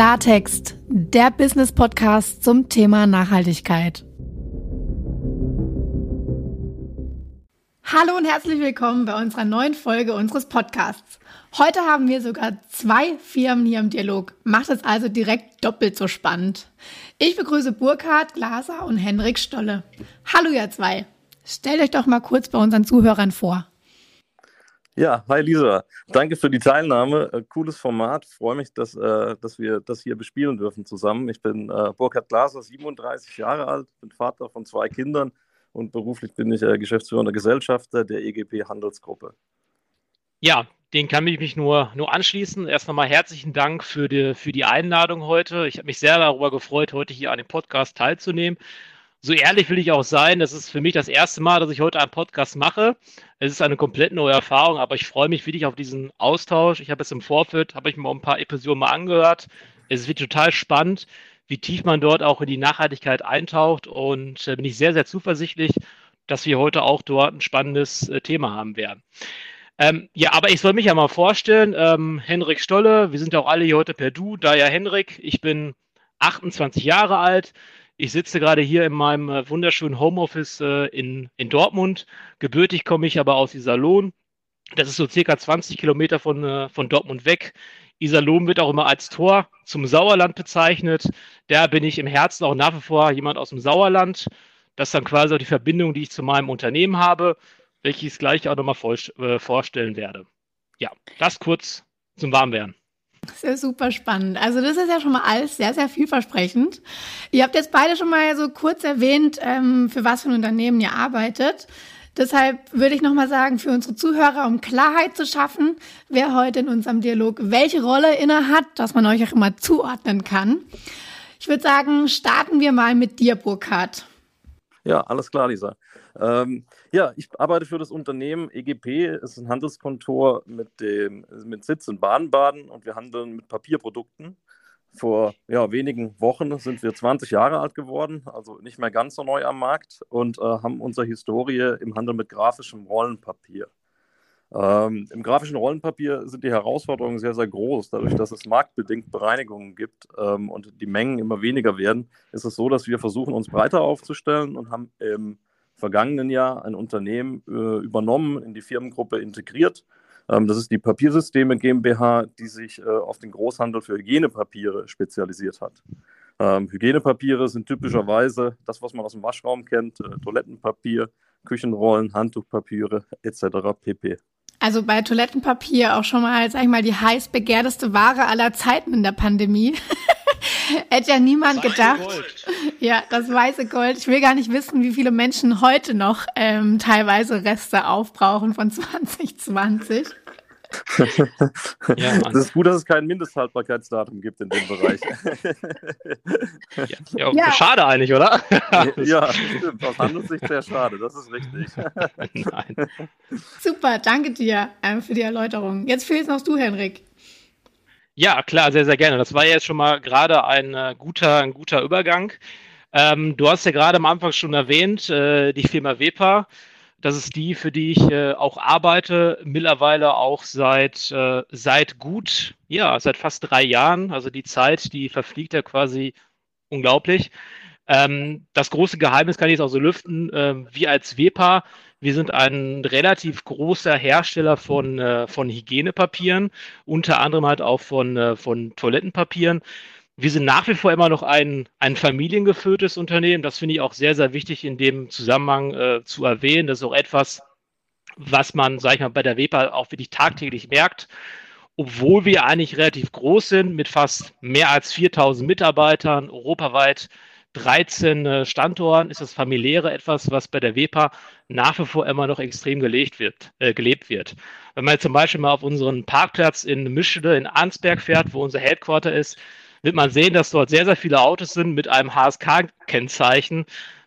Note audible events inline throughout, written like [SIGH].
Klartext, der Business Podcast zum Thema Nachhaltigkeit. Hallo und herzlich willkommen bei unserer neuen Folge unseres Podcasts. Heute haben wir sogar zwei Firmen hier im Dialog. Macht es also direkt doppelt so spannend. Ich begrüße Burkhard Glaser und Henrik Stolle. Hallo ihr zwei. Stellt euch doch mal kurz bei unseren Zuhörern vor. Ja, hi Lisa. Danke für die Teilnahme. Äh, cooles Format. Freue mich, dass, äh, dass wir das hier bespielen dürfen zusammen. Ich bin äh, Burkhard Glaser, 37 Jahre alt, bin Vater von zwei Kindern und beruflich bin ich geschäftsführender Gesellschafter der EGP Handelsgruppe. Ja, den kann ich mich nur, nur anschließen. Erst nochmal herzlichen Dank für die, für die Einladung heute. Ich habe mich sehr darüber gefreut, heute hier an dem Podcast teilzunehmen so ehrlich will ich auch sein. Das ist für mich das erste Mal, dass ich heute einen Podcast mache. Es ist eine komplett neue Erfahrung, aber ich freue mich wirklich auf diesen Austausch. Ich habe es im Vorfeld, habe ich mir ein paar Episoden mal angehört. Es wird total spannend, wie tief man dort auch in die Nachhaltigkeit eintaucht und äh, bin ich sehr, sehr zuversichtlich, dass wir heute auch dort ein spannendes äh, Thema haben werden. Ähm, ja, aber ich soll mich ja mal vorstellen. Ähm, Henrik Stolle, wir sind ja auch alle hier heute per Du, da ja Henrik. Ich bin 28 Jahre alt, ich sitze gerade hier in meinem äh, wunderschönen Homeoffice äh, in, in Dortmund. Gebürtig komme ich aber aus Iserlohn. Das ist so circa 20 Kilometer von, äh, von Dortmund weg. Iserlohn wird auch immer als Tor zum Sauerland bezeichnet. Da bin ich im Herzen auch nach wie vor jemand aus dem Sauerland. Das ist dann quasi auch die Verbindung, die ich zu meinem Unternehmen habe, welches ich gleich auch nochmal vorstellen werde. Ja, das kurz zum Warmwerden. Das ist super spannend. Also das ist ja schon mal alles sehr, sehr vielversprechend. Ihr habt jetzt beide schon mal so kurz erwähnt, ähm, für was für ein Unternehmen ihr arbeitet. Deshalb würde ich nochmal sagen, für unsere Zuhörer, um Klarheit zu schaffen, wer heute in unserem Dialog welche Rolle inne hat, dass man euch auch immer zuordnen kann. Ich würde sagen, starten wir mal mit dir, Burkhard. Ja, alles klar, Lisa. Ähm, ja, ich arbeite für das Unternehmen EGP, es ist ein Handelskontor mit, dem, mit Sitz in Baden-Baden und wir handeln mit Papierprodukten. Vor ja, wenigen Wochen sind wir 20 Jahre alt geworden, also nicht mehr ganz so neu am Markt und äh, haben unsere Historie im Handel mit grafischem Rollenpapier. Ähm, Im grafischen Rollenpapier sind die Herausforderungen sehr, sehr groß. Dadurch, dass es marktbedingt Bereinigungen gibt ähm, und die Mengen immer weniger werden, ist es so, dass wir versuchen, uns breiter aufzustellen und haben im vergangenen Jahr ein Unternehmen äh, übernommen, in die Firmengruppe integriert. Ähm, das ist die Papiersysteme GmbH, die sich äh, auf den Großhandel für Hygienepapiere spezialisiert hat. Ähm, Hygienepapiere sind typischerweise das, was man aus dem Waschraum kennt, äh, Toilettenpapier, Küchenrollen, Handtuchpapiere etc. pp. Also bei Toilettenpapier auch schon mal, sag ich mal, die heiß begehrteste Ware aller Zeiten in der Pandemie. [LAUGHS] [LAUGHS] Hätte ja niemand weiße gedacht. Gold. [LAUGHS] Ja, das weiße Gold. Ich will gar nicht wissen, wie viele Menschen heute noch ähm, teilweise Reste aufbrauchen von [LAUGHS] 2020. ja, das ist gut, dass es kein Mindesthaltbarkeitsdatum gibt in dem Bereich. ja, ja, ja. Schade eigentlich, oder? ja, stimmt. Aus Handelssicht sehr schade, das ist richtig. Nein. Super, danke dir äh, für die Erläuterung. Jetzt fehlst noch du, Henrik. Ja, klar, sehr, sehr gerne. Das war jetzt schon mal gerade ein, äh, guter, ein guter Übergang. Ähm, du hast ja gerade am Anfang schon erwähnt, äh, die Firma Wepa. Das ist die, für die ich äh, auch arbeite, mittlerweile auch seit, äh, seit gut, ja, seit fast drei Jahren. Also die Zeit, die verfliegt ja quasi unglaublich. Ähm, das große Geheimnis kann ich jetzt auch so lüften. Ähm, wir als WEPA, wir sind ein relativ großer Hersteller von, äh, von Hygienepapieren, unter anderem halt auch von, äh, von Toilettenpapieren. Wir sind nach wie vor immer noch ein, ein familiengeführtes Unternehmen. Das finde ich auch sehr, sehr wichtig in dem Zusammenhang äh, zu erwähnen. Das ist auch etwas, was man, sage ich mal, bei der WEPA auch wirklich tagtäglich merkt. Obwohl wir eigentlich relativ groß sind, mit fast mehr als 4000 Mitarbeitern, europaweit 13 äh, Standorten, ist das familiäre etwas, was bei der WEPA nach wie vor immer noch extrem gelegt wird, äh, gelebt wird. Wenn man zum Beispiel mal auf unseren Parkplatz in Mischede in Arnsberg fährt, wo unser Headquarter ist, wird man sehen, dass dort sehr, sehr viele Autos sind mit einem HSK-Kennzeichen,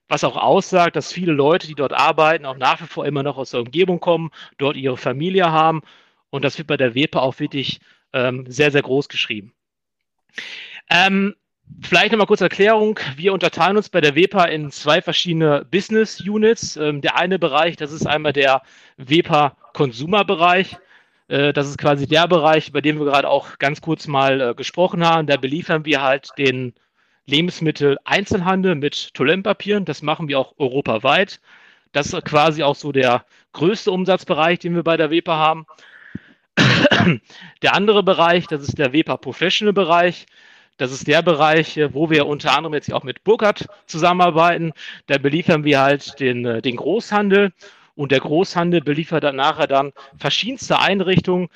was auch aussagt, dass viele Leute, die dort arbeiten, auch nach wie vor immer noch aus der Umgebung kommen, dort ihre Familie haben. Und das wird bei der WEPA auch wirklich ähm, sehr, sehr groß geschrieben. Ähm, Vielleicht nochmal kurz Erklärung. Wir unterteilen uns bei der WEPA in zwei verschiedene Business Units. Ähm, der eine Bereich, das ist einmal der WEPA Consumer Bereich. Äh, das ist quasi der Bereich, über den wir gerade auch ganz kurz mal äh, gesprochen haben. Da beliefern wir halt den Lebensmittel-Einzelhandel mit Toilettenpapieren. Das machen wir auch europaweit. Das ist quasi auch so der größte Umsatzbereich, den wir bei der WEPA haben. [CLEARS THROAT] Der andere Bereich, das ist der WEPA Professional Bereich. Das ist der Bereich, äh, wo wir unter anderem jetzt auch mit Burkhardt zusammenarbeiten. Da beliefern wir halt den, äh, den Großhandel und der Großhandel beliefert dann nachher dann verschiedenste Einrichtungen.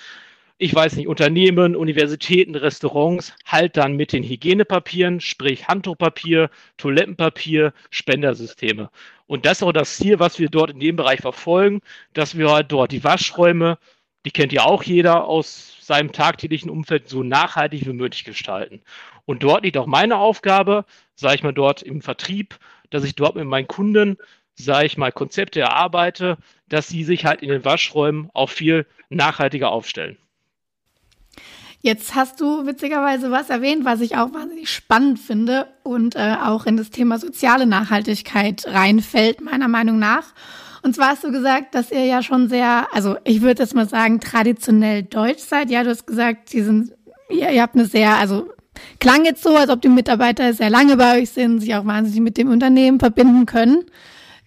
Ich weiß nicht, Unternehmen, Universitäten, Restaurants, halt dann mit den Hygienepapieren, sprich Handtuchpapier, Toilettenpapier, Spendersysteme. Und das ist auch das Ziel, was wir dort in dem Bereich verfolgen, dass wir halt dort die Waschräume, die kennt ja auch jeder aus seinem tagtäglichen Umfeld, so nachhaltig wie möglich gestalten. Und dort liegt auch meine Aufgabe, sage ich mal, dort im Vertrieb, dass ich dort mit meinen Kunden, sage ich mal, Konzepte erarbeite, dass sie sich halt in den Waschräumen auch viel nachhaltiger aufstellen. Jetzt hast du witzigerweise was erwähnt, was ich auch wahnsinnig spannend finde und äh, auch in das Thema soziale Nachhaltigkeit reinfällt, meiner Meinung nach. Und zwar hast du gesagt, dass ihr ja schon sehr, also ich würde jetzt mal sagen, traditionell deutsch seid. Ja, du hast gesagt, die sind, ihr, ihr habt eine sehr, also klang jetzt so, als ob die Mitarbeiter sehr lange bei euch sind, sich auch wahnsinnig mit dem Unternehmen verbinden können.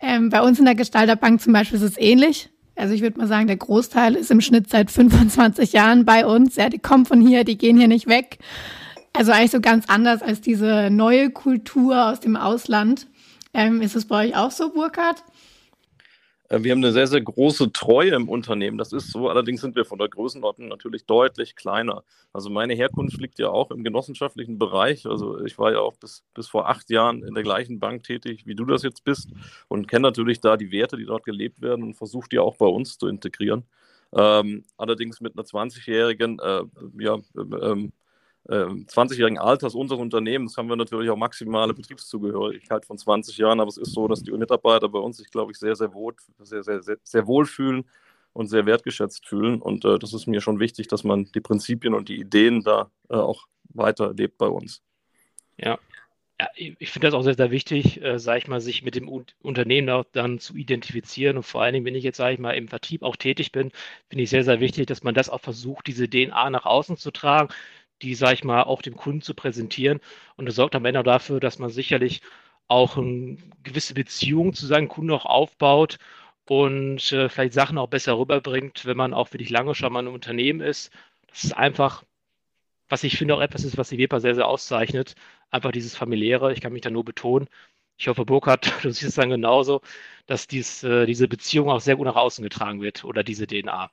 Ähm, bei uns in der Gestalterbank zum Beispiel ist es ähnlich. Also ich würde mal sagen, der Großteil ist im Schnitt seit 25 Jahren bei uns. Ja, die kommen von hier, die gehen hier nicht weg. Also eigentlich so ganz anders als diese neue Kultur aus dem Ausland. Ähm, ist es bei euch auch so, Burkhard? Äh, wir haben eine sehr, sehr große Treue im Unternehmen. Das ist so. Allerdings sind wir von der Größenordnung natürlich deutlich kleiner. Also meine Herkunft liegt ja auch im genossenschaftlichen Bereich. Also ich war ja auch bis, bis vor acht Jahren in der gleichen Bank tätig, wie du das jetzt bist und kenne natürlich da die Werte, die dort gelebt werden und versuche die auch bei uns zu integrieren. Ähm, allerdings mit einer 20-jährigen äh, ja, ähm, 20-jährigen ähm, Alters unseres Unternehmens haben wir natürlich auch maximale Betriebszugehörigkeit von 20 Jahren, aber es ist so, dass die Mitarbeiter bei uns sich, glaube ich, sehr, sehr wohl, sehr, sehr, sehr, sehr wohl fühlen und sehr wertgeschätzt fühlen. Und äh, das ist mir schon wichtig, dass man die Prinzipien und die Ideen da äh, auch weiterlebt bei uns. Ja. ja ich finde das auch sehr, sehr wichtig, äh, sage ich mal, sich mit dem U Unternehmen auch dann zu identifizieren. Und vor allen Dingen, wenn ich jetzt, sage ich mal, im Vertrieb auch tätig bin, finde ich sehr, sehr wichtig, dass man das auch versucht, diese DNA nach außen zu tragen die, sage ich mal, auch dem Kunden zu präsentieren. Und das sorgt am Ende dafür, dass man sicherlich auch eine gewisse Beziehung zu seinen Kunden auch aufbaut und äh, vielleicht Sachen auch besser rüberbringt, wenn man auch wirklich lange schon mal ein Unternehmen ist. Das ist einfach, was ich finde, auch etwas ist, was die WEPA sehr, sehr auszeichnet. Einfach dieses familiäre. Ich kann mich da nur betonen. Ich hoffe, Burkhard, [LAUGHS] du siehst es dann genauso, dass dies, äh, diese Beziehung auch sehr gut nach außen getragen wird oder diese DNA.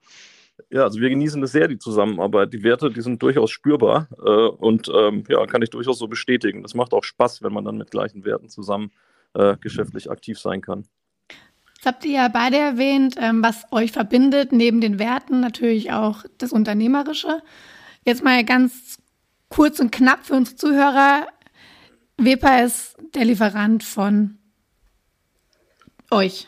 Ja, also wir genießen es sehr, die Zusammenarbeit. Die Werte, die sind durchaus spürbar äh, und ähm, ja, kann ich durchaus so bestätigen. Das macht auch Spaß, wenn man dann mit gleichen Werten zusammen äh, geschäftlich aktiv sein kann. Jetzt habt ihr ja beide erwähnt, ähm, was euch verbindet, neben den Werten natürlich auch das Unternehmerische. Jetzt mal ganz kurz und knapp für uns Zuhörer. Wepa ist der Lieferant von euch.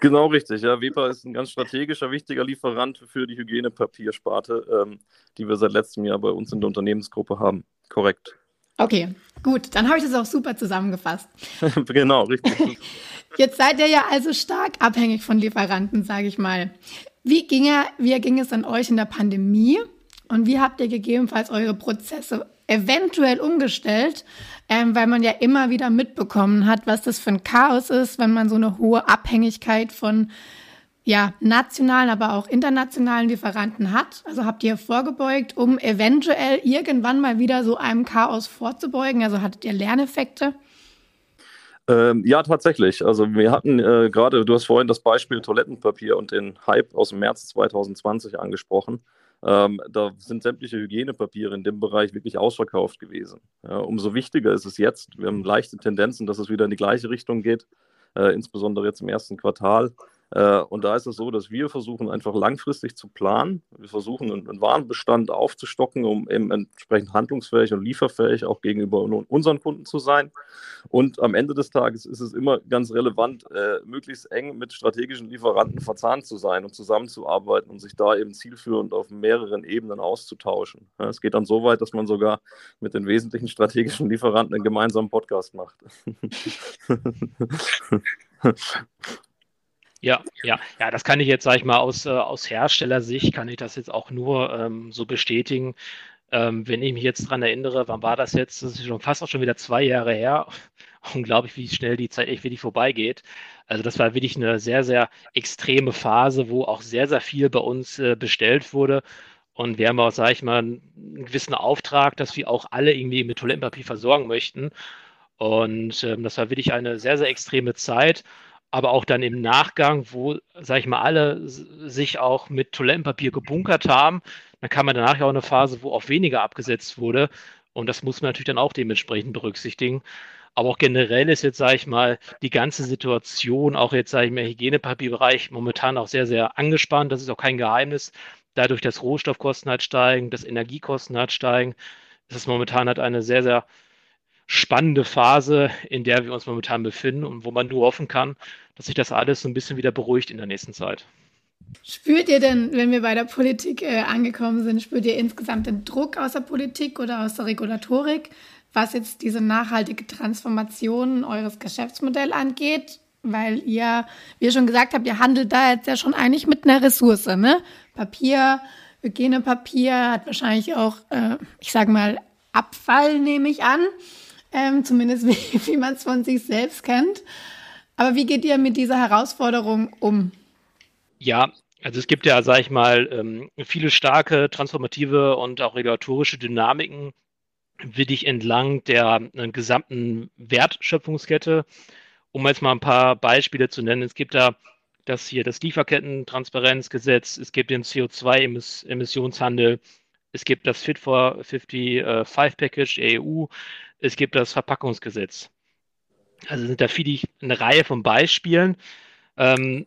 Genau richtig, ja. Weber ist ein ganz strategischer, wichtiger Lieferant für die Hygienepapiersparte, ähm, die wir seit letztem Jahr bei uns in der Unternehmensgruppe haben. Korrekt. Okay, gut, dann habe ich das auch super zusammengefasst. [LAUGHS] genau, richtig. [LAUGHS] Jetzt seid ihr ja also stark abhängig von Lieferanten, sage ich mal. Wie ging, er, wie ging es an euch in der Pandemie und wie habt ihr gegebenenfalls eure Prozesse eventuell umgestellt, ähm, weil man ja immer wieder mitbekommen hat, was das für ein Chaos ist, wenn man so eine hohe Abhängigkeit von ja, nationalen, aber auch internationalen Lieferanten hat. Also habt ihr vorgebeugt, um eventuell irgendwann mal wieder so einem Chaos vorzubeugen? Also hattet ihr Lerneffekte? Ähm, ja, tatsächlich. Also wir hatten äh, gerade, du hast vorhin das Beispiel Toilettenpapier und den Hype aus dem März 2020 angesprochen. Ähm, da sind sämtliche Hygienepapiere in dem Bereich wirklich ausverkauft gewesen. Ja, umso wichtiger ist es jetzt. Wir haben leichte Tendenzen, dass es wieder in die gleiche Richtung geht, äh, insbesondere jetzt im ersten Quartal. Äh, und da ist es so, dass wir versuchen, einfach langfristig zu planen. Wir versuchen, einen Warenbestand aufzustocken, um eben entsprechend handlungsfähig und lieferfähig auch gegenüber unseren Kunden zu sein. Und am Ende des Tages ist es immer ganz relevant, äh, möglichst eng mit strategischen Lieferanten verzahnt zu sein und zusammenzuarbeiten und sich da eben zielführend auf mehreren Ebenen auszutauschen. Es geht dann so weit, dass man sogar mit den wesentlichen strategischen Lieferanten einen gemeinsamen Podcast macht. [LAUGHS] Ja, ja, ja, das kann ich jetzt, sag ich mal, aus, äh, aus Herstellersicht kann ich das jetzt auch nur ähm, so bestätigen. Ähm, wenn ich mich jetzt dran erinnere, wann war das jetzt? Das ist schon fast auch schon wieder zwei Jahre her. [LAUGHS] Unglaublich, wie schnell die Zeit echt wirklich vorbeigeht. Also das war wirklich eine sehr, sehr extreme Phase, wo auch sehr, sehr viel bei uns äh, bestellt wurde. Und wir haben auch, sage ich mal, einen gewissen Auftrag, dass wir auch alle irgendwie mit Toilettenpapier versorgen möchten. Und ähm, das war wirklich eine sehr, sehr extreme Zeit aber auch dann im Nachgang, wo, sag ich mal, alle sich auch mit Toilettenpapier gebunkert haben, dann kam man danach ja auch eine Phase, wo auch weniger abgesetzt wurde. Und das muss man natürlich dann auch dementsprechend berücksichtigen. Aber auch generell ist jetzt, sage ich mal, die ganze Situation, auch jetzt, sage ich mal, Hygienepapierbereich momentan auch sehr, sehr angespannt. Das ist auch kein Geheimnis. Dadurch, dass Rohstoffkosten halt steigen, dass Energiekosten halt steigen, ist es momentan halt eine sehr, sehr spannende Phase, in der wir uns momentan befinden und wo man nur hoffen kann, dass sich das alles so ein bisschen wieder beruhigt in der nächsten Zeit. Spürt ihr denn, wenn wir bei der Politik äh, angekommen sind, spürt ihr insgesamt den Druck aus der Politik oder aus der Regulatorik, was jetzt diese nachhaltige Transformation eures Geschäftsmodells angeht? Weil ihr, wie ihr schon gesagt habt, ihr handelt da jetzt ja schon eigentlich mit einer Ressource, ne? Papier, Hygienepapier hat wahrscheinlich auch, äh, ich sage mal, Abfall, nehme ich an ähm, zumindest [LAUGHS] wie, wie man es von sich selbst kennt. Aber wie geht ihr mit dieser Herausforderung um? Ja, also es gibt ja, sage ich mal, ähm, viele starke transformative und auch regulatorische Dynamiken, wirklich entlang der äh, gesamten Wertschöpfungskette. Um jetzt mal ein paar Beispiele zu nennen, es gibt da das hier das Lieferkettentransparenzgesetz, es gibt den CO2-Emissionshandel, es gibt das Fit for 55 Package der EU, es gibt das Verpackungsgesetz. Also sind da viele eine Reihe von Beispielen. Ähm,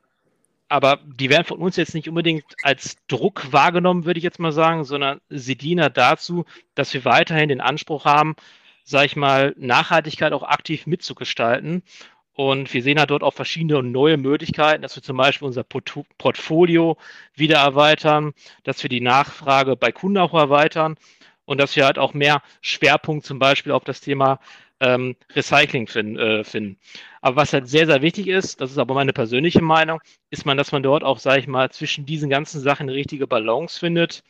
aber die werden von uns jetzt nicht unbedingt als Druck wahrgenommen, würde ich jetzt mal sagen, sondern sie dienen dazu, dass wir weiterhin den Anspruch haben, sage ich mal, Nachhaltigkeit auch aktiv mitzugestalten. Und wir sehen halt dort auch verschiedene neue Möglichkeiten, dass wir zum Beispiel unser Portfolio wieder erweitern, dass wir die Nachfrage bei Kunden auch erweitern und dass wir halt auch mehr Schwerpunkt zum Beispiel auf das Thema ähm, Recycling finden, äh, finden. Aber was halt sehr, sehr wichtig ist, das ist aber meine persönliche Meinung, ist man, dass man dort auch, sage ich mal, zwischen diesen ganzen Sachen eine richtige Balance findet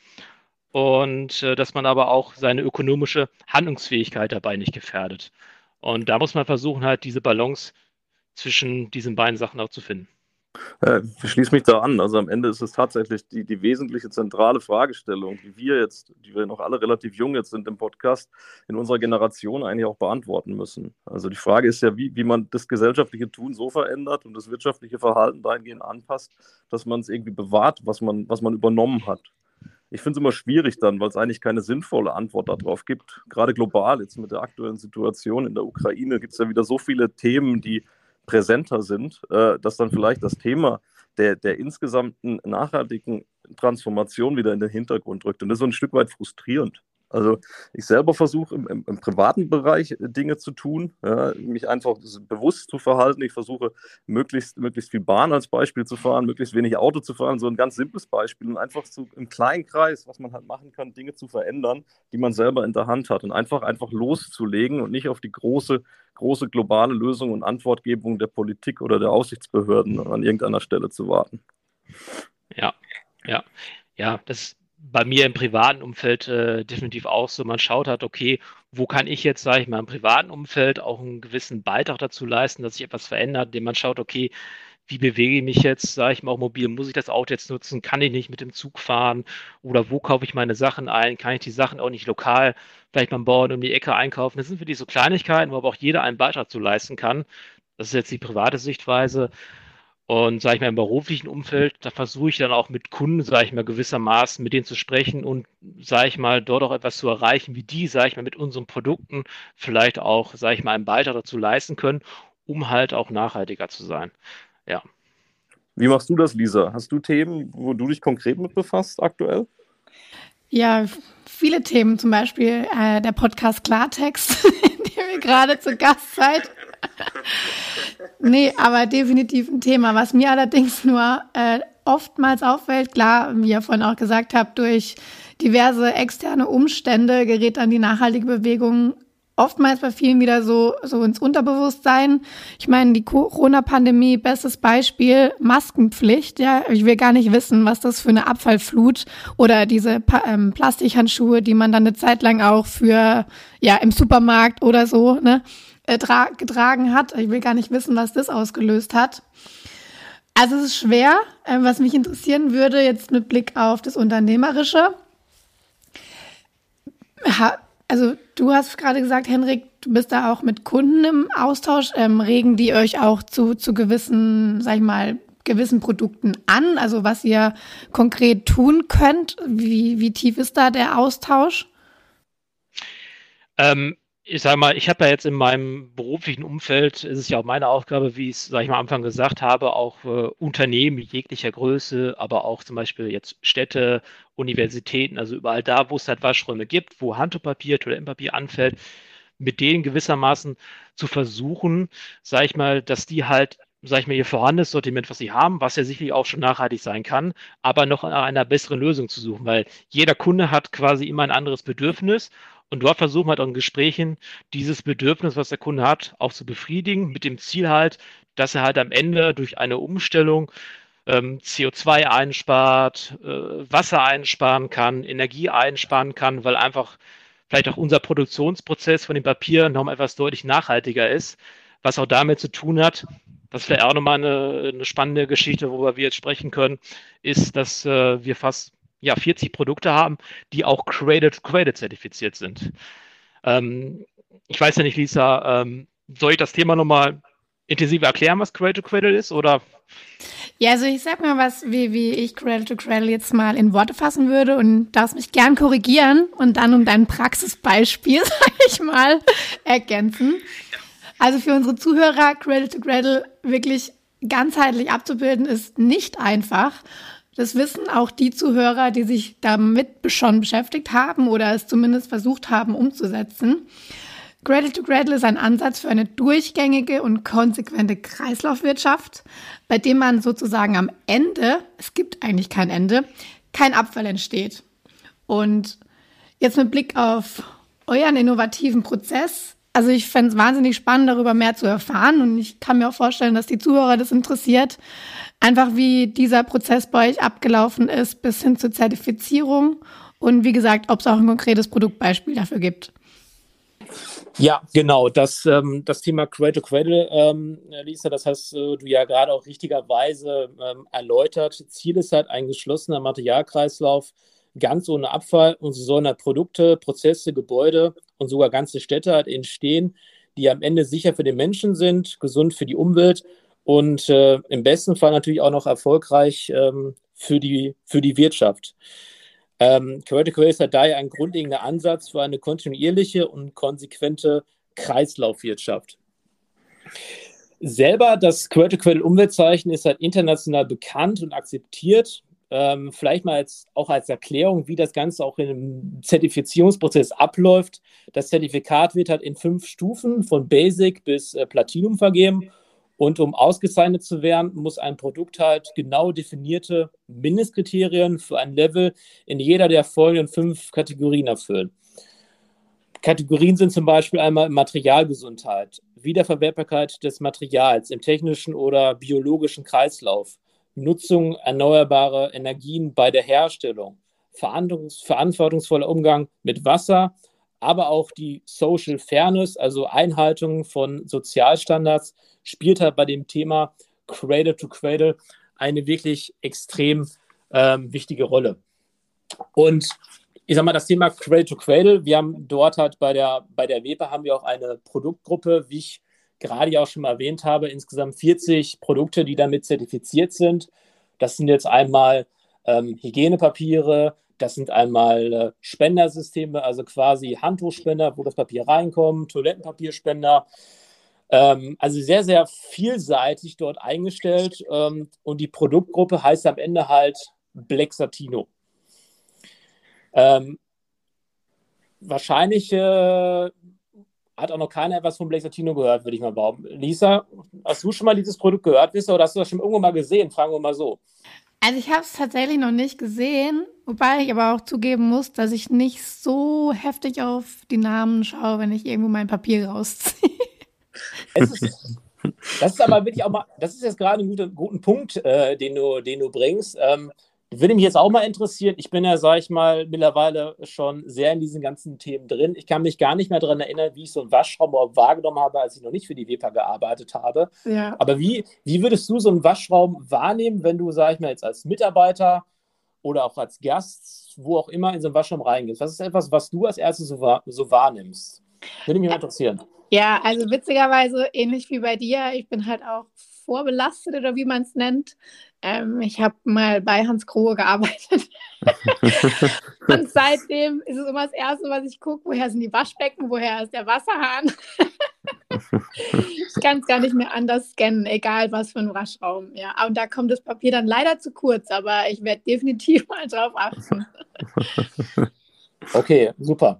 und äh, dass man aber auch seine ökonomische Handlungsfähigkeit dabei nicht gefährdet. Und da muss man versuchen, halt diese Balance zwischen diesen beiden Sachen auch zu finden. Äh, ich schließe mich da an. Also am Ende ist es tatsächlich die, die wesentliche zentrale Fragestellung, die wir jetzt, die wir noch alle relativ jung jetzt sind im Podcast, in unserer Generation eigentlich auch beantworten müssen. Also die Frage ist ja, wie, wie man das gesellschaftliche Tun so verändert und das wirtschaftliche Verhalten dahingehend anpasst, dass man es irgendwie bewahrt, was man, was man übernommen hat. Ich finde es immer schwierig dann, weil es eigentlich keine sinnvolle Antwort darauf gibt. Gerade global, jetzt mit der aktuellen Situation in der Ukraine, gibt es ja wieder so viele Themen, die präsenter sind, äh, dass dann vielleicht das Thema der, der insgesamten nachhaltigen Transformation wieder in den Hintergrund rückt. Und das ist so ein Stück weit frustrierend. Also ich selber versuche im, im, im, privaten Bereich äh, Dinge zu tun, ja, mich einfach bewusst zu verhalten. Ich versuche möglichst, möglichst viel Bahn als Beispiel zu fahren, möglichst wenig Auto zu fahren, so ein ganz simples Beispiel und einfach so im kleinen Kreis, was man halt machen kann, Dinge zu verändern, die man selber in der Hand hat und einfach, einfach loszulegen und nicht auf die große, große globale Lösung und Antwortgebung der Politik oder der Aussichtsbehörden an irgendeiner Stelle zu warten. Ja, ja, ja, das bei mir im privaten Umfeld äh, definitiv auch so. Man schaut halt, okay, wo kann ich jetzt, sage ich mal, im privaten Umfeld auch einen gewissen Beitrag dazu leisten, dass sich etwas verändert, indem man schaut, okay, wie bewege ich mich jetzt, sage ich mal, auch mobil, muss ich das Auto jetzt nutzen, kann ich nicht mit dem Zug fahren oder wo kaufe ich meine Sachen ein, kann ich die Sachen auch nicht lokal vielleicht beim Bauern um die Ecke einkaufen. Das sind für die so Kleinigkeiten, wo aber auch jeder einen Beitrag zu leisten kann. Das ist jetzt die private Sichtweise. Und sage ich mal, im beruflichen Umfeld, da versuche ich dann auch mit Kunden, sage ich mal, gewissermaßen mit denen zu sprechen und, sage ich mal, dort auch etwas zu erreichen, wie die, sage ich mal, mit unseren Produkten vielleicht auch, sage ich mal, einen Beitrag dazu leisten können, um halt auch nachhaltiger zu sein. Ja. Wie machst du das, Lisa? Hast du Themen, wo du dich konkret mit befasst aktuell? Ja, viele Themen, zum Beispiel äh, der Podcast Klartext, [LAUGHS] in dem ihr gerade zu Gast seid. Nee, aber definitiv ein Thema, was mir allerdings nur äh, oftmals auffällt. Klar, wie ihr vorhin auch gesagt habt, durch diverse externe Umstände gerät dann die nachhaltige Bewegung oftmals bei vielen wieder so, so ins Unterbewusstsein. Ich meine, die Corona-Pandemie, bestes Beispiel, Maskenpflicht. Ja, ich will gar nicht wissen, was das für eine Abfallflut oder diese pa ähm, Plastikhandschuhe, die man dann eine Zeit lang auch für, ja, im Supermarkt oder so, ne, äh, getragen hat. Ich will gar nicht wissen, was das ausgelöst hat. Also es ist schwer. Äh, was mich interessieren würde, jetzt mit Blick auf das Unternehmerische. Ha, also du hast gerade gesagt, Henrik, du bist da auch mit Kunden im Austausch. Ähm, regen die euch auch zu, zu gewissen, sag ich mal, gewissen Produkten an? Also was ihr konkret tun könnt? Wie, wie tief ist da der Austausch? Ähm, ich sage mal, ich habe ja jetzt in meinem beruflichen Umfeld, ist es ja auch meine Aufgabe, wie ich es, sage ich mal, am Anfang gesagt habe, auch äh, Unternehmen jeglicher Größe, aber auch zum Beispiel jetzt Städte, Universitäten, also überall da, wo es halt Waschräume gibt, wo Handtuchpapier, Toilettenpapier anfällt, mit denen gewissermaßen zu versuchen, sage ich mal, dass die halt sage ich mal, ihr vorhandenes Sortiment, was sie haben, was ja sicherlich auch schon nachhaltig sein kann, aber noch nach einer besseren Lösung zu suchen, weil jeder Kunde hat quasi immer ein anderes Bedürfnis und dort versuchen wir halt auch in Gesprächen, dieses Bedürfnis, was der Kunde hat, auch zu befriedigen, mit dem Ziel halt, dass er halt am Ende durch eine Umstellung ähm, CO2 einspart, äh, Wasser einsparen kann, Energie einsparen kann, weil einfach vielleicht auch unser Produktionsprozess von dem Papier noch mal etwas deutlich nachhaltiger ist, was auch damit zu tun hat, das wäre auch nochmal eine, eine spannende Geschichte, worüber wir jetzt sprechen können, ist, dass äh, wir fast ja, 40 Produkte haben, die auch Cradle-to-Cradle zertifiziert sind. Ähm, ich weiß ja nicht, Lisa, ähm, soll ich das Thema nochmal intensiver erklären, was Cradle-to-Cradle ist, oder? Ja, also ich sag mal was, wie, wie ich Cradle-to-Cradle jetzt mal in Worte fassen würde und darfst mich gern korrigieren und dann um dein Praxisbeispiel, [LAUGHS] sag ich mal, ergänzen. Also für unsere Zuhörer, Cradle-to-Cradle wirklich ganzheitlich abzubilden, ist nicht einfach. Das wissen auch die Zuhörer, die sich damit schon beschäftigt haben oder es zumindest versucht haben umzusetzen. Cradle to Cradle ist ein Ansatz für eine durchgängige und konsequente Kreislaufwirtschaft, bei dem man sozusagen am Ende, es gibt eigentlich kein Ende, kein Abfall entsteht. Und jetzt mit Blick auf euren innovativen Prozess, also ich fände es wahnsinnig spannend, darüber mehr zu erfahren und ich kann mir auch vorstellen, dass die Zuhörer das interessiert einfach wie dieser Prozess bei euch abgelaufen ist, bis hin zur Zertifizierung und wie gesagt, ob es auch ein konkretes Produktbeispiel dafür gibt. Ja, genau. Das, ähm, das Thema Cradle to Cradle, ähm, Lisa, das hast äh, du ja gerade auch richtigerweise ähm, erläutert. Ziel ist halt ein geschlossener Materialkreislauf, ganz ohne Abfall. Und so sollen halt Produkte, Prozesse, Gebäude und sogar ganze Städte halt entstehen, die am Ende sicher für den Menschen sind, gesund für die Umwelt und äh, im besten Fall natürlich auch noch erfolgreich ähm, für, die, für die Wirtschaft. Ähm, Vertical ist halt daher ein grundlegender Ansatz für eine kontinuierliche und konsequente Kreislaufwirtschaft. Selber das Vertical Umweltzeichen ist halt international bekannt und akzeptiert. Ähm, vielleicht mal als, auch als Erklärung, wie das Ganze auch im Zertifizierungsprozess abläuft. Das Zertifikat wird halt in fünf Stufen von Basic bis äh, Platinum vergeben und um ausgezeichnet zu werden, muss ein Produkt halt genau definierte Mindestkriterien für ein Level in jeder der folgenden fünf Kategorien erfüllen. Kategorien sind zum Beispiel einmal Materialgesundheit, Wiederverwertbarkeit des Materials im technischen oder biologischen Kreislauf, Nutzung erneuerbarer Energien bei der Herstellung, verantwortungsvoller Umgang mit Wasser, aber auch die Social Fairness, also Einhaltung von Sozialstandards, spielt halt bei dem Thema Cradle to Cradle eine wirklich extrem ähm, wichtige Rolle. Und ich sag mal, das Thema Cradle to Cradle, wir haben dort halt bei der, bei der WEPA haben wir auch eine Produktgruppe, wie ich gerade ja auch schon mal erwähnt habe, insgesamt 40 Produkte, die damit zertifiziert sind. Das sind jetzt einmal ähm, Hygienepapiere, das sind einmal äh, Spendersysteme, also quasi Handtuchspender, wo das Papier reinkommt, Toilettenpapierspender. Ähm, also sehr, sehr vielseitig dort eingestellt. Ähm, und die Produktgruppe heißt am Ende halt Black Satino. Ähm, wahrscheinlich äh, hat auch noch keiner etwas von Black Satino gehört, würde ich mal behaupten. Lisa, hast du schon mal dieses Produkt gehört, oder hast du das schon irgendwo mal gesehen? Fragen wir mal so. Also ich habe es tatsächlich noch nicht gesehen Wobei ich aber auch zugeben muss, dass ich nicht so heftig auf die Namen schaue, wenn ich irgendwo mein Papier rausziehe. [LAUGHS] Ist, das ist aber wirklich auch mal, das ist jetzt gerade ein guter, guter Punkt, äh, den, du, den du bringst. Ähm, würde mich jetzt auch mal interessieren. Ich bin ja, sag ich mal, mittlerweile schon sehr in diesen ganzen Themen drin. Ich kann mich gar nicht mehr daran erinnern, wie ich so einen Waschraum wahrgenommen habe, als ich noch nicht für die WEPA gearbeitet habe. Ja. Aber wie, wie würdest du so einen Waschraum wahrnehmen, wenn du, sag ich mal, jetzt als Mitarbeiter oder auch als Gast, wo auch immer, in so einen Waschraum reingehst? Was ist etwas, was du als erstes so, wahr, so wahrnimmst? Würde mich mal interessieren. Ja, also witzigerweise ähnlich wie bei dir. Ich bin halt auch vorbelastet oder wie man es nennt. Ähm, ich habe mal bei Hans Grohe gearbeitet. [LAUGHS] und seitdem ist es immer das Erste, was ich gucke, woher sind die Waschbecken, woher ist der Wasserhahn. ich kann es gar nicht mehr anders scannen, egal was für ein Waschraum. Ja, und da kommt das Papier dann leider zu kurz, aber ich werde definitiv mal drauf achten. okay, super.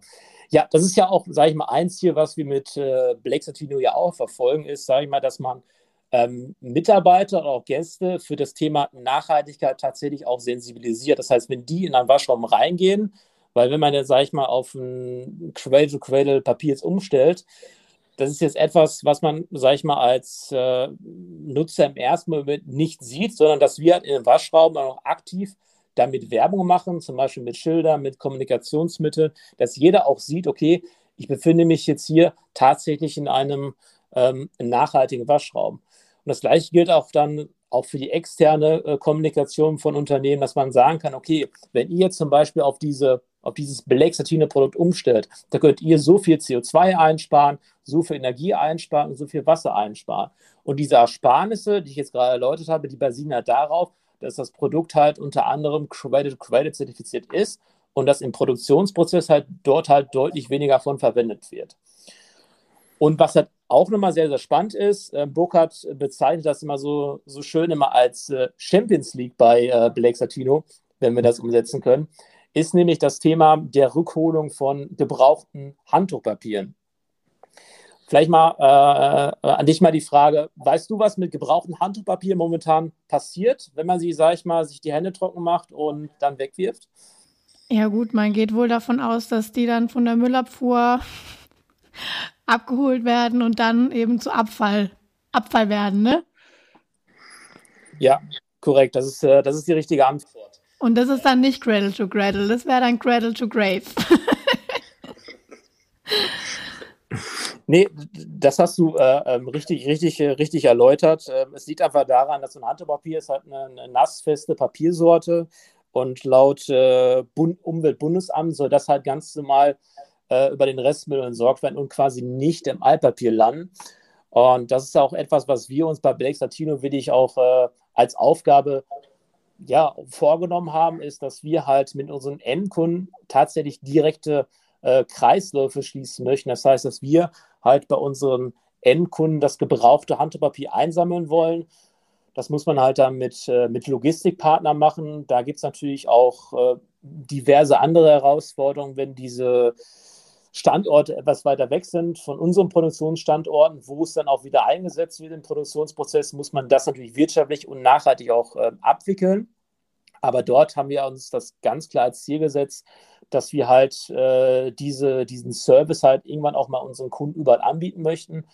Ja, das ist ja auch, sage ich mal, eins hier, was wir mit äh, Blake Satino ja auch verfolgen, ist, sage ich mal, dass man ähm, Mitarbeiter oder auch Gäste für das Thema Nachhaltigkeit tatsächlich auch sensibilisiert. Das heißt, wenn die in einen Waschraum reingehen, weil wenn man jetzt, sage ich mal, auf ein Cradle-to-Cradle-Papier jetzt umstellt, das ist jetzt etwas, was man, sage ich mal, als äh, Nutzer im ersten Moment nicht sieht, sondern dass wir halt in den Waschraum auch aktiv damit Werbung machen, zum Beispiel mit Schildern, mit Kommunikationsmitteln, dass jeder auch sieht, okay, ich befinde mich jetzt hier tatsächlich in einem ähm, nachhaltigen Waschraum. Und das gleiche gilt auch dann auch für die externe äh, Kommunikation von Unternehmen, dass man sagen kann, okay, wenn ihr zum Beispiel auf diese auf dieses Belegstatine-Produkt umstellt, da könnt ihr so viel CO2 einsparen, so viel Energie einsparen und so viel Wasser einsparen. Und diese Ersparnisse, die ich jetzt gerade erläutert habe, die basieren halt darauf, dass das Produkt halt unter anderem Credit-Credit zertifiziert ist und dass im Produktionsprozess halt dort halt deutlich weniger von verwendet wird. Und was halt auch nochmal sehr, sehr spannend ist, äh, Burkhardt bezeichnet das immer so, so schön immer als äh, Champions League bei äh, Blake Satino, wenn wir das umsetzen können, ist nämlich das Thema der Rückholung von gebrauchten Handtuchpapieren. Vielleicht mal äh, an dich mal die Frage, weißt du, was mit gebrauchten Handtuchpapier momentan passiert, wenn man sie, sag ich mal, sich die Hände trocken macht und dann wegwirft? Ja gut, man geht wohl davon aus, dass die dann von der Müllabfuhr abgeholt werden und dann eben zu Abfall, Abfall werden, ne? Ja, korrekt. Das ist, äh, das ist die richtige Antwort. Und das ist dann nicht Cradle to Cradle, das wäre dann Cradle to Grave. [LAUGHS] Nee, das hast du äh, ähm, richtig, richtig, äh, richtig erläutert. Ähm, es liegt einfach daran, dass so ein Handtuchpapier ist halt eine, eine nassfeste Papiersorte und laut äh, Umweltbundesamt soll das halt ganz normal äh, über den Restmüll entsorgt werden und quasi nicht im Altpapier landen. Und das ist auch etwas, was wir uns bei Blake Latino wirklich auch äh, als Aufgabe ja, vorgenommen haben, ist, dass wir halt mit unseren Endkunden tatsächlich direkte äh, Kreisläufe schließen möchten. Das heißt, dass wir halt bei unseren Endkunden das gebrauchte Handpapier einsammeln wollen. Das muss man halt dann mit, äh, mit Logistikpartnern machen. Da gibt es natürlich auch äh, diverse andere Herausforderungen, wenn diese Standorte etwas weiter weg sind von unseren Produktionsstandorten, wo es dann auch wieder eingesetzt wird im Produktionsprozess, muss man das natürlich wirtschaftlich und nachhaltig auch äh, abwickeln. Aber dort haben wir uns das ganz klar als Ziel gesetzt, dass wir halt äh, diese, diesen Service halt irgendwann auch mal unseren Kunden überall anbieten möchten.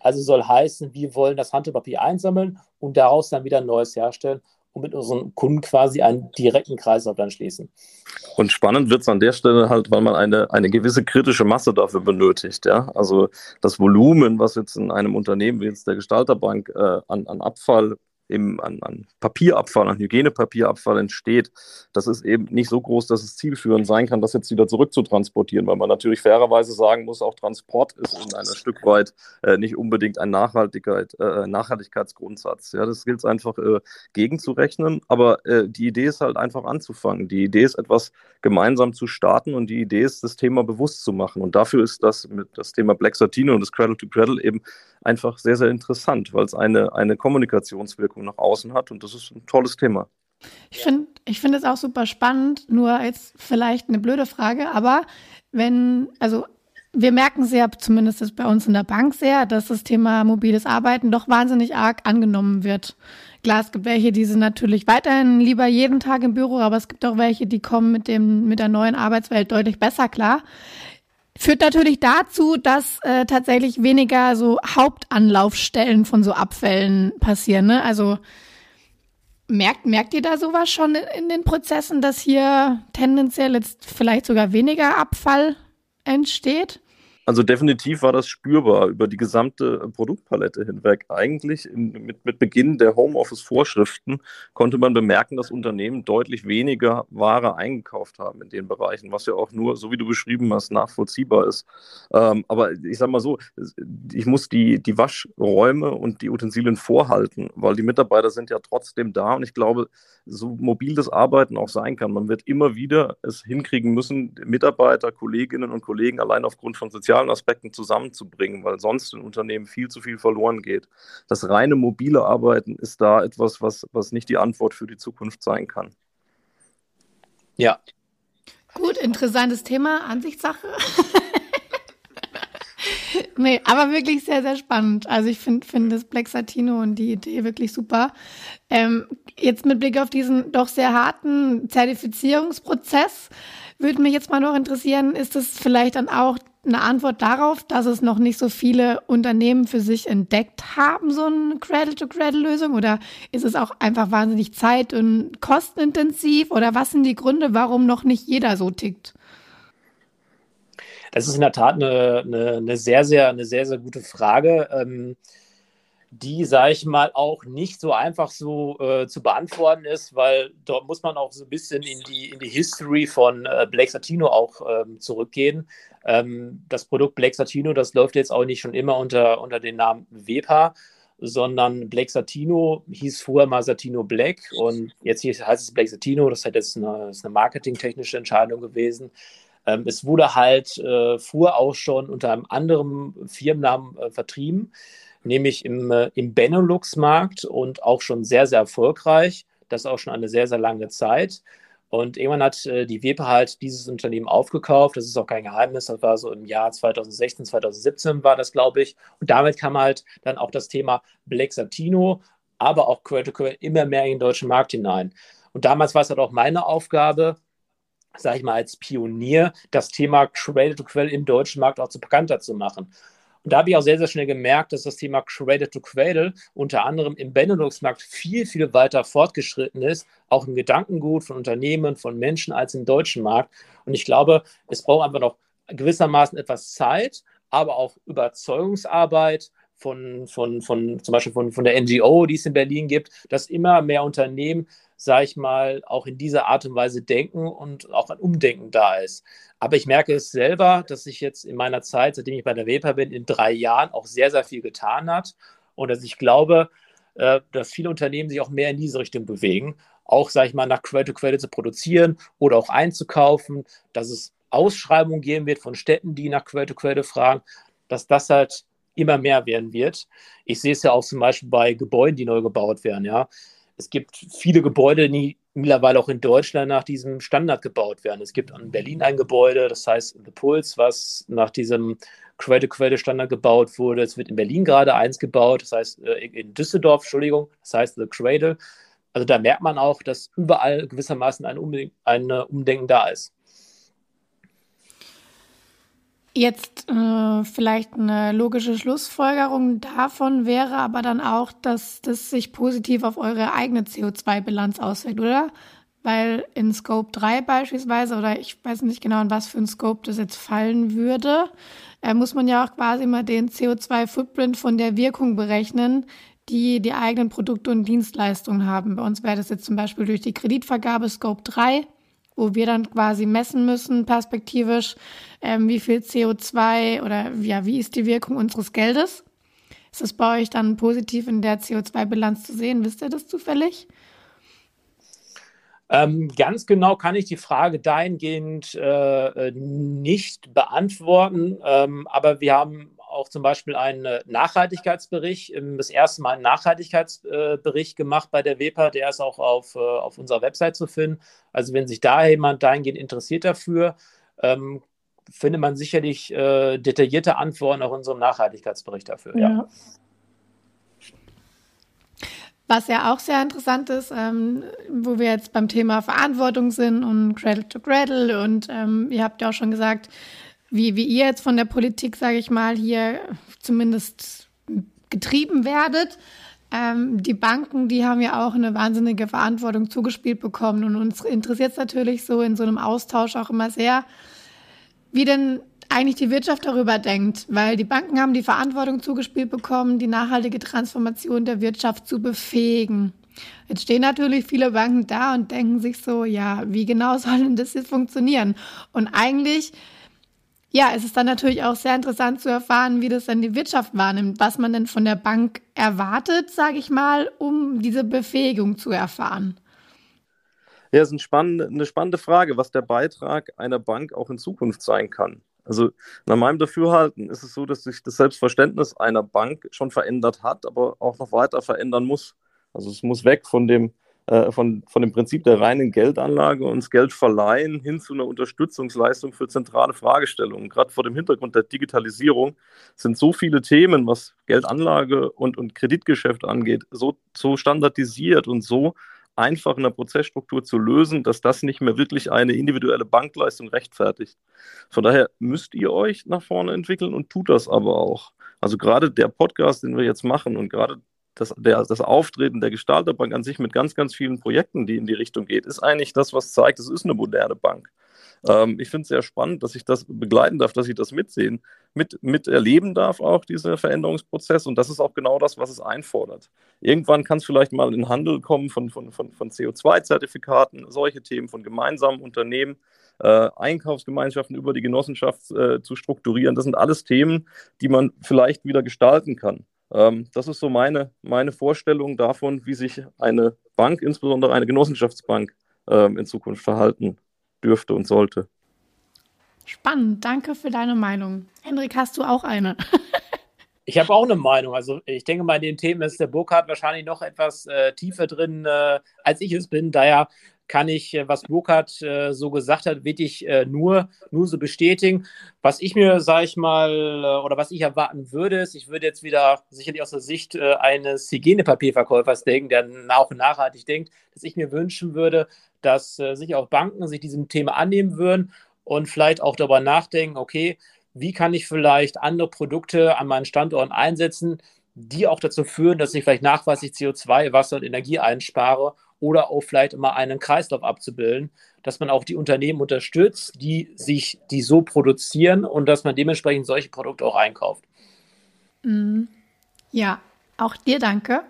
Also soll heißen, wir wollen das Handtuchpapier einsammeln und daraus dann wieder ein neues herstellen und mit unseren Kunden quasi einen direkten Kreislauf dann schließen. Und spannend wird es an der Stelle halt, weil man eine, eine gewisse kritische Masse dafür benötigt. Ja? Also das Volumen, was jetzt in einem Unternehmen wie jetzt der Gestalterbank äh, an, an Abfall eben an, an Papierabfall, an Hygienepapierabfall entsteht, das ist eben nicht so groß, dass es zielführend sein kann, das jetzt wieder zurückzutransportieren, weil man natürlich fairerweise sagen muss, auch Transport ist in einem Stück weit äh, nicht unbedingt ein Nachhaltigkeit, äh, Nachhaltigkeitsgrundsatz. Ja, das gilt es einfach äh, gegenzurechnen, aber äh, die Idee ist halt einfach anzufangen. Die Idee ist etwas gemeinsam zu starten und die Idee ist, das Thema bewusst zu machen. Und dafür ist das mit das Thema Black Satino und das Cradle to Cradle eben einfach sehr, sehr interessant, weil es eine, eine Kommunikationswirkung nach außen hat und das ist ein tolles Thema. Ich finde ich find es auch super spannend, nur jetzt vielleicht eine blöde Frage, aber wenn, also wir merken sehr, zumindest bei uns in der Bank sehr, dass das Thema mobiles Arbeiten doch wahnsinnig arg angenommen wird. klar, es gibt welche, die sind natürlich weiterhin lieber jeden Tag im Büro, aber es gibt auch welche, die kommen mit dem, mit der neuen Arbeitswelt deutlich besser klar. Führt natürlich dazu, dass äh, tatsächlich weniger so Hauptanlaufstellen von so Abfällen passieren. Ne? Also merkt, merkt ihr da sowas schon in, in den Prozessen, dass hier tendenziell jetzt vielleicht sogar weniger Abfall entsteht? Also definitiv war das spürbar über die gesamte Produktpalette hinweg. Eigentlich in, mit, mit Beginn der Homeoffice-Vorschriften konnte man bemerken, dass Unternehmen deutlich weniger Ware eingekauft haben in den Bereichen, was ja auch nur, so wie du beschrieben hast, nachvollziehbar ist. Ähm, aber ich sage mal so, ich muss die, die Waschräume und die Utensilien vorhalten, weil die Mitarbeiter sind ja trotzdem da und ich glaube, so mobil das Arbeiten auch sein kann. Man wird immer wieder es hinkriegen müssen, Mitarbeiter, Kolleginnen und Kollegen allein aufgrund von sozialen sozialen Aspekten zusammenzubringen, weil sonst in Unternehmen viel zu viel verloren geht. Das reine mobile Arbeiten ist da etwas, was, was nicht die Antwort für die Zukunft sein kann. Ja. Gut, interessantes Thema, Ansichtssache. [LAUGHS] nee, aber wirklich sehr, sehr spannend. Also ich finde find das Black Satino und die Idee wirklich super. Ähm, jetzt mit Blick auf diesen doch sehr harten Zertifizierungsprozess würde mich jetzt mal noch interessieren, ist es vielleicht dann auch eine Antwort darauf, dass es noch nicht so viele Unternehmen für sich entdeckt haben, so eine Cradle-to-Cradle-Lösung? Oder ist es auch einfach wahnsinnig zeit- und kostenintensiv? Oder was sind die Gründe, warum noch nicht jeder so tickt? Das ist in der Tat eine, eine, eine sehr, sehr, eine sehr, sehr gute Frage. Ähm, die, sage ich mal, auch nicht so einfach so äh, zu beantworten ist, weil dort muss man auch so ein bisschen in die, in die History von äh, Blake Satino auch ähm, zurückgehen. Ähm, das Produkt Blake Satino, das läuft jetzt auch nicht schon immer unter, unter dem Namen Wepa, sondern Blake Satino hieß vorher mal Satino Black und jetzt heißt es Blake Satino. Das ist jetzt eine, eine marketingtechnische Entscheidung gewesen. Ähm, es wurde halt äh, früher auch schon unter einem anderen Firmennamen äh, vertrieben nämlich im, äh, im Benelux-Markt und auch schon sehr, sehr erfolgreich. Das auch schon eine sehr, sehr lange Zeit. Und irgendwann hat äh, die WEPA halt dieses Unternehmen aufgekauft. Das ist auch kein Geheimnis. Das war so im Jahr 2016, 2017 war das, glaube ich. Und damit kam halt dann auch das Thema Black Satino, aber auch Queer to Queer immer mehr in den deutschen Markt hinein. Und damals war es halt auch meine Aufgabe, sage ich mal, als Pionier, das Thema Cradle to Quell im deutschen Markt auch zu bekannter zu machen. Und da habe ich auch sehr, sehr schnell gemerkt, dass das Thema Cradle to Cradle unter anderem im Benelux-Markt viel, viel weiter fortgeschritten ist, auch im Gedankengut von Unternehmen, von Menschen als im deutschen Markt. Und ich glaube, es braucht einfach noch gewissermaßen etwas Zeit, aber auch Überzeugungsarbeit von, von, von zum Beispiel von, von der NGO, die es in Berlin gibt, dass immer mehr Unternehmen sage ich mal, auch in dieser Art und Weise denken und auch ein Umdenken da ist. Aber ich merke es selber, dass sich jetzt in meiner Zeit, seitdem ich bei der WEPA bin, in drei Jahren auch sehr, sehr viel getan hat und dass ich glaube, äh, dass viele Unternehmen sich auch mehr in diese Richtung bewegen, auch, sage ich mal, nach Quelle to Quelle zu produzieren oder auch einzukaufen, dass es Ausschreibungen geben wird von Städten, die nach Quelle to Quelle fragen, dass das halt immer mehr werden wird. Ich sehe es ja auch zum Beispiel bei Gebäuden, die neu gebaut werden, ja es gibt viele Gebäude, die mittlerweile auch in Deutschland nach diesem Standard gebaut werden. Es gibt in Berlin ein Gebäude, das heißt The Pulse, was nach diesem Cradle-Cradle-Standard gebaut wurde. Es wird in Berlin gerade eins gebaut, das heißt äh, in Düsseldorf, Entschuldigung, das heißt The Cradle. Also da merkt man auch, dass überall gewissermaßen ein Umdenken da ist. Jetzt äh, vielleicht eine logische Schlussfolgerung davon wäre aber dann auch, dass das sich positiv auf eure eigene CO2-Bilanz auswirkt, oder? Weil in Scope 3 beispielsweise, oder ich weiß nicht genau, in was für ein Scope das jetzt fallen würde, äh, muss man ja auch quasi mal den CO2-Footprint von der Wirkung berechnen, die die eigenen Produkte und Dienstleistungen haben. Bei uns wäre das jetzt zum Beispiel durch die Kreditvergabe Scope 3 wo wir dann quasi messen müssen, perspektivisch, ähm, wie viel CO2 oder ja, wie ist die Wirkung unseres Geldes? Ist das bei euch dann positiv in der CO2-Bilanz zu sehen? Wisst ihr das zufällig? Ähm, ganz genau kann ich die Frage dahingehend äh, nicht beantworten, ähm, aber wir haben auch zum Beispiel einen äh, Nachhaltigkeitsbericht, das erste Mal einen Nachhaltigkeitsbericht gemacht bei der WEPA. Der ist auch auf, äh, auf unserer Website zu finden. Also wenn sich da jemand dahingehend interessiert dafür, ähm, findet man sicherlich äh, detaillierte Antworten auch in unserem Nachhaltigkeitsbericht dafür. Ja. ja. Was ja auch sehr interessant ist, ähm, wo wir jetzt beim Thema Verantwortung sind und Cradle to Cradle und ähm, ihr habt ja auch schon gesagt, wie, wie ihr jetzt von der Politik, sage ich mal, hier zumindest getrieben werdet. Ähm, die Banken, die haben ja auch eine wahnsinnige Verantwortung zugespielt bekommen und uns interessiert es natürlich so in so einem Austausch auch immer sehr, wie denn eigentlich die Wirtschaft darüber denkt, weil die Banken haben die Verantwortung zugespielt bekommen, die nachhaltige Transformation der Wirtschaft zu befähigen. Jetzt stehen natürlich viele Banken da und denken sich so, ja, wie genau [LAUGHS] soll denn das jetzt funktionieren? Und eigentlich, ja, es ist dann natürlich auch sehr interessant zu erfahren, wie das dann die Wirtschaft wahrnimmt, was man denn von der Bank erwartet, sage ich mal, um diese Befähigung zu erfahren. Ja, es ist eine spannende, eine spannende Frage, was der Beitrag einer Bank auch in Zukunft sein kann. Also nach meinem Dafürhalten ist es so, dass sich das Selbstverständnis einer Bank schon verändert hat, aber auch noch weiter verändern muss. Also es muss weg von dem, äh, von, von dem Prinzip der reinen Geldanlage und Geld verleihen hin zu einer Unterstützungsleistung für zentrale Fragestellungen. Gerade vor dem Hintergrund der Digitalisierung sind so viele Themen, was Geldanlage und, und Kreditgeschäft angeht, so, so standardisiert und so einfach in der Prozessstruktur zu lösen, dass das nicht mehr wirklich eine individuelle Bankleistung rechtfertigt. Von daher müsst ihr euch nach vorne entwickeln und tut das aber auch. Also gerade der Podcast, den wir jetzt machen und gerade das, der, das Auftreten der Gestalterbank an sich mit ganz, ganz vielen Projekten, die in die Richtung geht, ist eigentlich das, was zeigt, es ist eine moderne Bank. Ähm, ich finde es sehr spannend, dass ich das begleiten darf, dass ich das mitsehen, mit, miterleben darf, auch dieser Veränderungsprozess. Und das ist auch genau das, was es einfordert. Irgendwann kann es vielleicht mal in Handel kommen von, von, von, von CO2-Zertifikaten, solche Themen von gemeinsamen Unternehmen. Äh, Einkaufsgemeinschaften über die Genossenschaft äh, zu strukturieren. Das sind alles Themen, die man vielleicht wieder gestalten kann. Ähm, das ist so meine, meine Vorstellung davon, wie sich eine Bank, insbesondere eine Genossenschaftsbank, ähm, in Zukunft verhalten dürfte und sollte. Spannend, danke für deine Meinung. Hendrik, hast du auch eine? [LAUGHS] ich habe auch eine Meinung. Also ich denke mal, in den Themen ist der Burkhardt wahrscheinlich noch etwas äh, tiefer drin, äh, als ich es bin. Daher kann ich, äh, was Burkhardt äh, so gesagt hat, wirklich äh, nur, nur so bestätigen. Was ich mir, sage ich mal, äh, oder was ich erwarten würde, ist, ich würde jetzt wieder sicherlich aus der Sicht äh, eines Hygienepapierverkäufers denken, der auch nachhaltig denkt, dass ich mir wünschen würde, dass äh, sich auch Banken sich diesem Thema annehmen würden und vielleicht auch darüber nachdenken, okay, wie kann ich vielleicht andere Produkte an meinen Standorten einsetzen, die auch dazu führen, dass ich vielleicht nachweislich CO2, Wasser und Energie einspare oder auch vielleicht immer einen Kreislauf abzubilden, dass man auch die Unternehmen unterstützt, die sich, die so produzieren und dass man dementsprechend solche Produkte auch einkauft. Mhm. Ja, auch dir danke.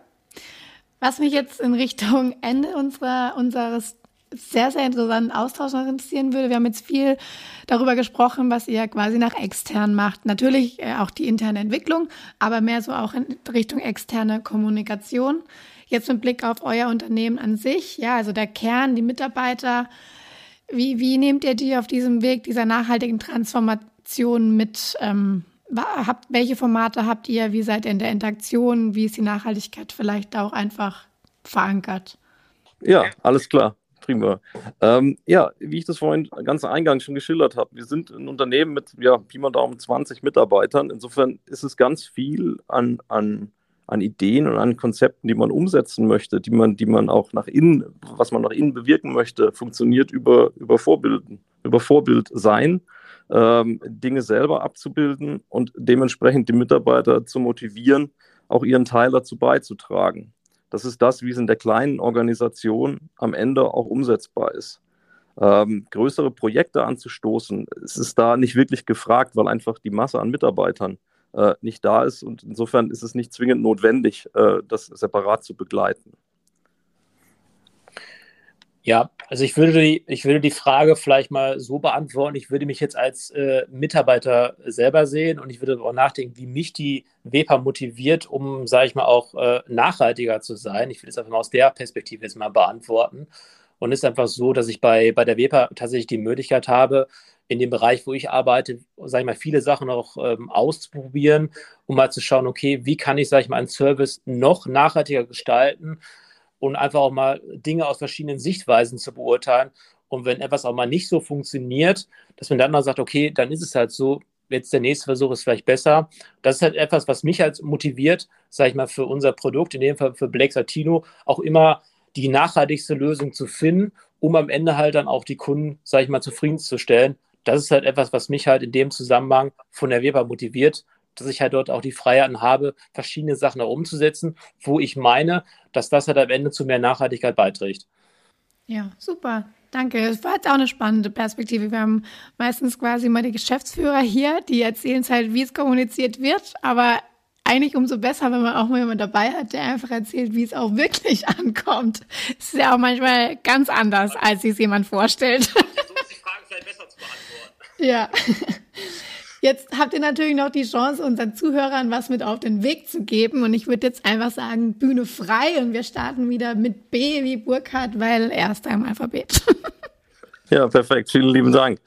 Was mich jetzt in Richtung Ende unserer, unseres sehr, sehr interessanten Austausch interessieren würde. Wir haben jetzt viel darüber gesprochen, was ihr quasi nach extern macht. Natürlich äh, auch die interne Entwicklung, aber mehr so auch in Richtung externe Kommunikation. Jetzt mit Blick auf euer Unternehmen an sich, ja, also der Kern, die Mitarbeiter. Wie, wie nehmt ihr die auf diesem Weg dieser nachhaltigen Transformation mit? Ähm, habt, welche Formate habt ihr? Wie seid ihr in der Interaktion? Wie ist die Nachhaltigkeit vielleicht auch einfach verankert? Ja, alles klar prima. Ähm, ja, wie ich das vorhin ganz eingangs schon geschildert habe, wir sind ein Unternehmen mit, ja, Pi mal Daumen 20 Mitarbeitern. Insofern ist es ganz viel an, an, an Ideen und an Konzepten, die man umsetzen möchte, die man, die man auch nach innen, was man nach innen bewirken möchte, funktioniert über, über Vorbilden, über Vorbild sein. Ähm, Dinge selber abzubilden und dementsprechend die Mitarbeiter zu motivieren, auch ihren Teil dazu beizutragen. Das ist das, wie es in der kleinen Organisation am Ende auch umsetzbar ist. Ähm, größere Projekte anzustoßen, es ist da nicht wirklich gefragt, weil einfach die Masse an Mitarbeitern äh, nicht da ist und insofern ist es nicht zwingend notwendig, äh, das separat zu begleiten. Ja, also ich würde, die, ich würde die Frage vielleicht mal so beantworten. Ich würde mich jetzt als äh, Mitarbeiter selber sehen und ich würde auch nachdenken, wie mich die WEPA motiviert, um, sage ich mal, auch äh, nachhaltiger zu sein. Ich will es einfach mal aus der Perspektive jetzt mal beantworten. Und es ist einfach so, dass ich bei, bei der WEPA tatsächlich die Möglichkeit habe, in dem Bereich, wo ich arbeite, sage ich mal, viele Sachen auch ähm, auszuprobieren, um mal zu schauen, okay, wie kann ich, sage ich mal, einen Service noch nachhaltiger gestalten und einfach auch mal Dinge aus verschiedenen Sichtweisen zu beurteilen. Und wenn etwas auch mal nicht so funktioniert, dass man dann mal sagt, okay, dann ist es halt so, jetzt der nächste Versuch ist vielleicht besser. Das ist halt etwas, was mich halt motiviert, sage ich mal, für unser Produkt, in dem Fall für Black Satino, auch immer die nachhaltigste Lösung zu finden, um am Ende halt dann auch die Kunden, sage ich mal, zufriedenzustellen. Das ist halt etwas, was mich halt in dem Zusammenhang von der Weber motiviert, dass ich halt dort auch die Freiheiten habe, verschiedene Sachen auch umzusetzen, wo ich meine, dass das halt am Ende zu mehr Nachhaltigkeit beiträgt. Ja, super. Danke. Das war jetzt auch eine spannende Perspektive. Wir haben meistens quasi mal die Geschäftsführer hier, die erzählen es halt, wie es kommuniziert wird, aber eigentlich umso besser, wenn man auch mal jemanden dabei hat, der einfach erzählt, wie es auch wirklich [LAUGHS] ankommt. Das ist ja auch manchmal ganz anders, als sich jemand vorstellt. So ist die Frage vielleicht besser zu beantworten. Ja. [LAUGHS] Jetzt habt ihr natürlich noch die Chance, unseren Zuhörern was mit auf den Weg zu geben. Und ich würde jetzt einfach sagen, Bühne frei und wir starten wieder mit B wie Burkhardt, weil er ist im Alphabet. [LAUGHS] Ja, perfekt. Vielen lieben Dank.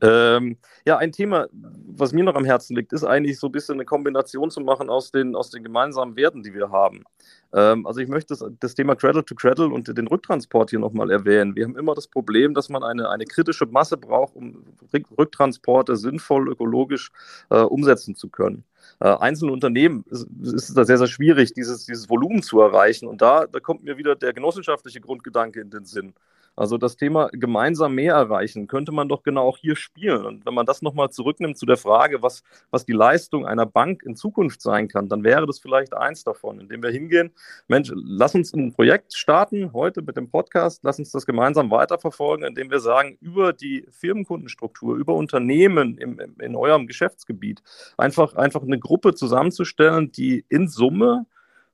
Ähm, ja, ein Thema, was mir noch am Herzen liegt, ist eigentlich so ein bisschen eine Kombination zu machen aus den, aus den gemeinsamen Werten, die wir haben. Ähm, also ich möchte das, das, Thema Cradle to Cradle und den Rücktransport hier nochmal erwähnen. Wir haben immer das Problem, dass man eine, eine kritische Masse braucht, um Rücktransporte sinnvoll ökologisch äh, umsetzen zu können. Äh, einzelne Unternehmen ist, ist da sehr, sehr schwierig, dieses, dieses Volumen zu erreichen. Und da, da kommt mir wieder der genossenschaftliche Grundgedanke in den Sinn. Also das Thema gemeinsam mehr erreichen, könnte man doch genau auch hier spielen. Und wenn man das nochmal zurücknimmt zu der Frage, was, was die Leistung einer Bank in Zukunft sein kann, dann wäre das vielleicht eins davon, indem wir hingehen, Mensch, lass uns ein Projekt starten heute mit dem Podcast, lass uns das gemeinsam weiterverfolgen, indem wir sagen, über die Firmenkundenstruktur, über Unternehmen im, im, in eurem Geschäftsgebiet, einfach, einfach eine Gruppe zusammenzustellen, die in Summe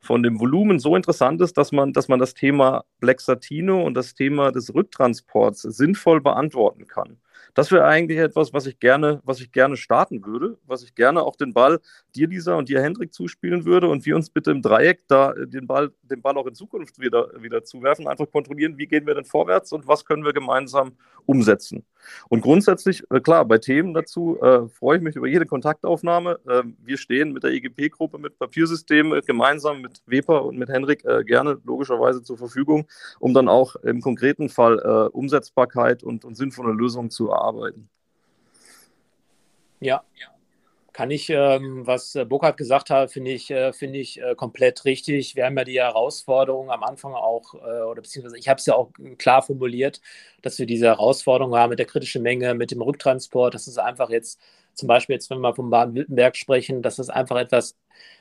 von dem Volumen so interessant ist, dass man, dass man das Thema Black Satino und das Thema des Rücktransports sinnvoll beantworten kann. Das wäre eigentlich etwas, was ich gerne, was ich gerne starten würde, was ich gerne auch den Ball dir, Lisa, und dir, Hendrik, zuspielen würde und wir uns bitte im Dreieck da äh, den Ball, den Ball auch in Zukunft wieder, wieder zuwerfen, einfach kontrollieren, wie gehen wir denn vorwärts und was können wir gemeinsam umsetzen. Und grundsätzlich, äh, klar, bei Themen dazu äh, freue ich mich über jede Kontaktaufnahme. Äh, wir stehen mit der EGP-Gruppe, mit Papiersystemen gemeinsam mit Weber und mit Henrik äh, gerne logischerweise zur Verfügung, um dann auch im konkreten Fall äh, Umsetzbarkeit und, und sinnvolle Lösungen zu erarbeiten. Ja, ja kann ich, ähm, was äh, Burkhard gesagt hat, finde ich, äh, finde ich äh, komplett richtig. Wir haben ja die Herausforderung am Anfang auch, äh, oder beziehungsweise ich habe es ja auch klar formuliert, dass wir diese Herausforderung haben mit der kritischen Menge, mit dem Rücktransport. Das ist einfach jetzt, zum Beispiel jetzt, wenn wir von Baden-Württemberg sprechen, dass das einfach etwas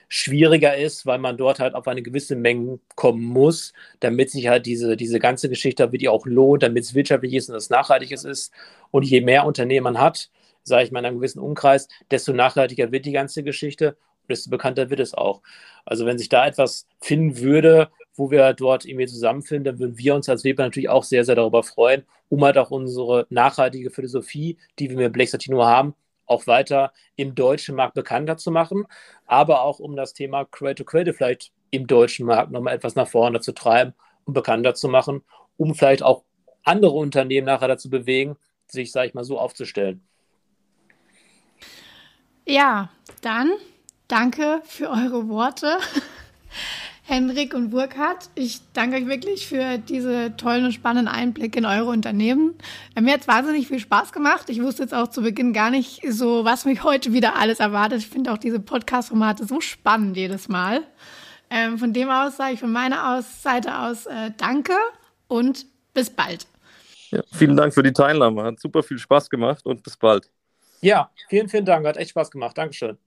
schwieriger ist, weil man dort halt auf eine gewisse Menge kommen muss, damit sich halt diese, diese ganze Geschichte wirklich auch lohnt, damit es wirtschaftlich ist und es nachhaltig ist. Und je mehr Unternehmen man hat, sage ich mal, in einem gewissen Umkreis, desto nachhaltiger wird die ganze Geschichte und desto bekannter wird es auch. Also wenn sich da etwas finden würde, wo wir dort irgendwie zusammenfinden, dann würden wir uns als Weber natürlich auch sehr, sehr darüber freuen, um halt auch unsere nachhaltige Philosophie, die wir mit Blake Satino haben, auch weiter im deutschen Markt bekannter zu machen, aber auch um das Thema to Credit vielleicht im deutschen Markt nochmal etwas nach vorne zu treiben und bekannter zu machen, um vielleicht auch andere Unternehmen nachher dazu bewegen, sich, sage ich mal, so aufzustellen. Ja, dann danke für eure Worte, [LAUGHS] Henrik und Burkhard. Ich danke euch wirklich für diese tollen und spannenden Einblicke in eure Unternehmen. Mir hat es wahnsinnig viel Spaß gemacht. Ich wusste jetzt auch zu Beginn gar nicht so, was mich heute wieder alles erwartet. Ich finde auch diese Podcast-Formate so spannend jedes Mal. Ähm, von dem aus sage ich von meiner aus, Seite aus äh, danke und bis bald. Ja, vielen Dank für die Teilnahme. Hat super viel Spaß gemacht und bis bald. Ja, vielen, vielen Dank. Hat echt Spaß gemacht. Dankeschön.